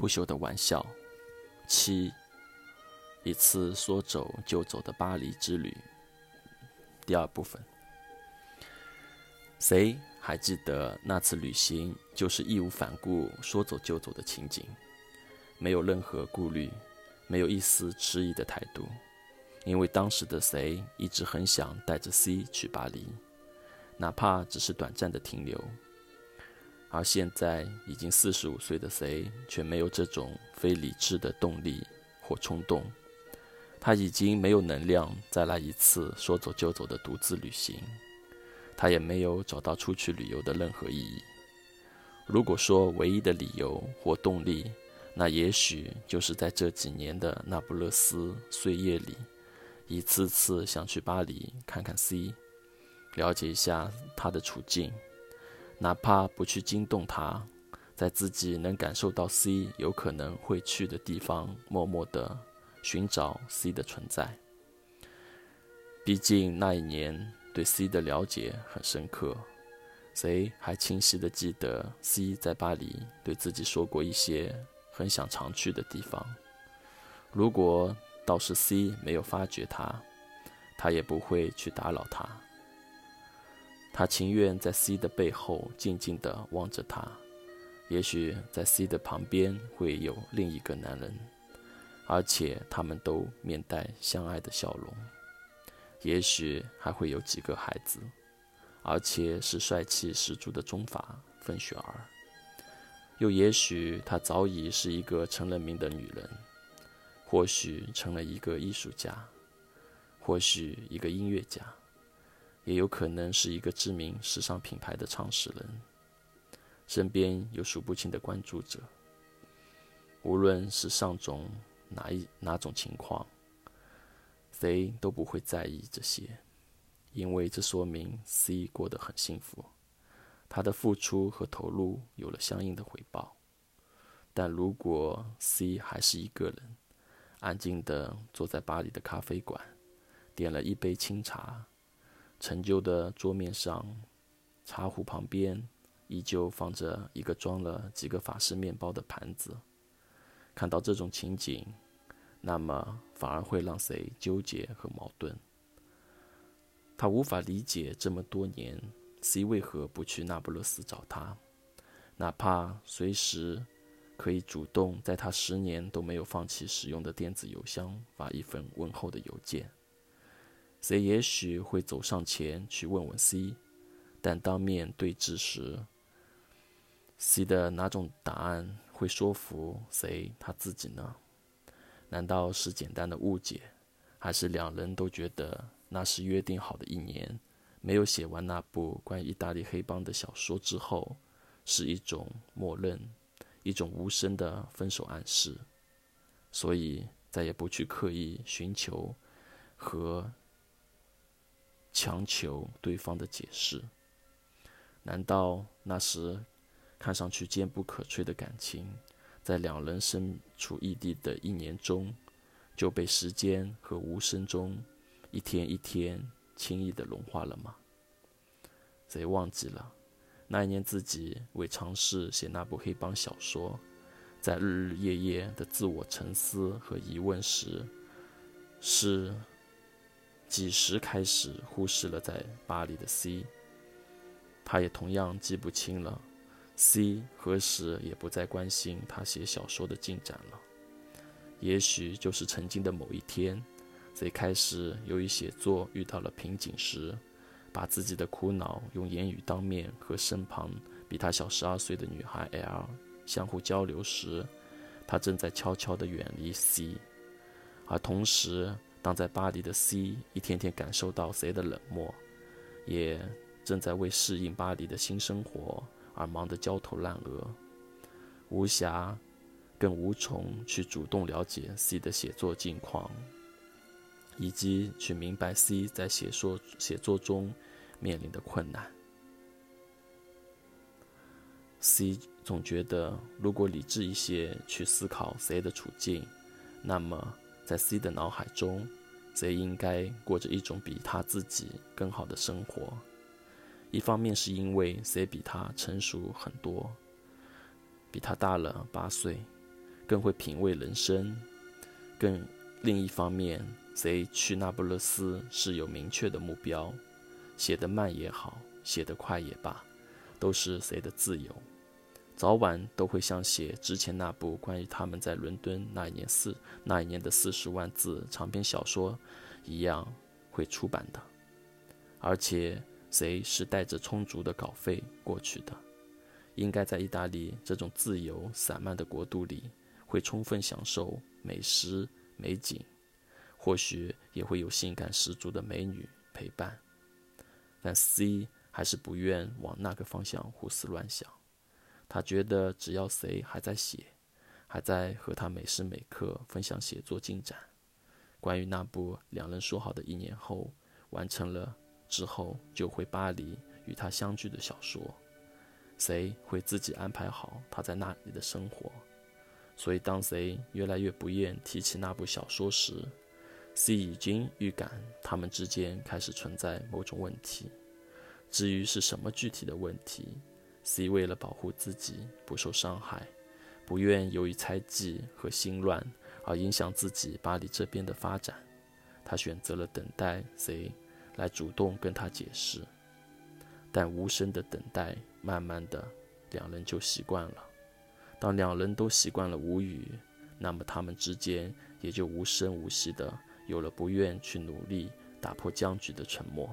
不朽的玩笑。七，一次说走就走的巴黎之旅。第二部分，谁还记得那次旅行就是义无反顾说走就走的情景？没有任何顾虑，没有一丝迟疑的态度，因为当时的谁一直很想带着 C 去巴黎，哪怕只是短暂的停留。而现在已经四十五岁的谁，却没有这种非理智的动力或冲动。他已经没有能量再来一次说走就走的独自旅行，他也没有找到出去旅游的任何意义。如果说唯一的理由或动力，那也许就是在这几年的那不勒斯岁月里，一次次想去巴黎看看 C，了解一下他的处境。哪怕不去惊动他，在自己能感受到 C 有可能会去的地方，默默地寻找 C 的存在。毕竟那一年对 C 的了解很深刻，谁还清晰地记得 C 在巴黎对自己说过一些很想常去的地方？如果倒是 C 没有发觉他，他也不会去打扰他。他情愿在 C 的背后静静地望着他，也许在 C 的旁边会有另一个男人，而且他们都面带相爱的笑容，也许还会有几个孩子，而且是帅气十足的中法混血儿，又也许她早已是一个成了名的女人，或许成了一个艺术家，或许一个音乐家。也有可能是一个知名时尚品牌的创始人，身边有数不清的关注者。无论是上种哪一哪种情况，谁都不会在意这些，因为这说明 C 过得很幸福，他的付出和投入有了相应的回报。但如果 C 还是一个人，安静地坐在巴黎的咖啡馆，点了一杯清茶。陈旧的桌面上，茶壶旁边依旧放着一个装了几个法式面包的盘子。看到这种情景，那么反而会让谁纠结和矛盾。他无法理解这么多年 C 为何不去那不勒斯找他，哪怕随时可以主动在他十年都没有放弃使用的电子邮箱发一份问候的邮件。谁也许会走上前去问问 C，但当面对质时，C 的哪种答案会说服谁他自己呢？难道是简单的误解，还是两人都觉得那是约定好的一年没有写完那部关于意大利黑帮的小说之后，是一种默认，一种无声的分手暗示，所以再也不去刻意寻求和。强求对方的解释，难道那时看上去坚不可摧的感情，在两人身处异地的一年中，就被时间和无声中一天一天轻易的融化了吗？谁忘记了那一年自己为尝试写那部黑帮小说，在日日夜夜的自我沉思和疑问时，是？几时开始忽视了在巴黎的 C？他也同样记不清了，C 何时也不再关心他写小说的进展了。也许就是曾经的某一天，C 开始由于写作遇到了瓶颈时，把自己的苦恼用言语当面和身旁比他小十二岁的女孩 L 相互交流时，他正在悄悄地远离 C，而同时。当在巴黎的 C 一天天感受到 C 的冷漠，也正在为适应巴黎的新生活而忙得焦头烂额，无暇，更无从去主动了解 C 的写作近况，以及去明白 C 在写作写作中面临的困难。C 总觉得，如果理智一些去思考 C 的处境，那么。在 C 的脑海中，C 应该过着一种比他自己更好的生活。一方面是因为 C 比他成熟很多，比他大了八岁，更会品味人生。更另一方面，谁去那不勒斯是有明确的目标，写得慢也好，写得快也罢，都是谁的自由。早晚都会像写之前那部关于他们在伦敦那一年四那一年的四十万字长篇小说一样会出版的，而且谁是带着充足的稿费过去的，应该在意大利这种自由散漫的国度里，会充分享受美食美景，或许也会有性感十足的美女陪伴，但 C 还是不愿往那个方向胡思乱想。他觉得，只要谁还在写，还在和他每时每刻分享写作进展，关于那部两人说好的一年后完成了之后就回巴黎与他相聚的小说，谁会自己安排好他在那里的生活？所以，当谁越来越不愿提起那部小说时，C 已经预感他们之间开始存在某种问题。至于是什么具体的问题？C 为了保护自己不受伤害，不愿由于猜忌和心乱而影响自己巴黎这边的发展，他选择了等待 C 来主动跟他解释。但无声的等待，慢慢的，两人就习惯了。当两人都习惯了无语，那么他们之间也就无声无息的有了不愿去努力打破僵局的沉默。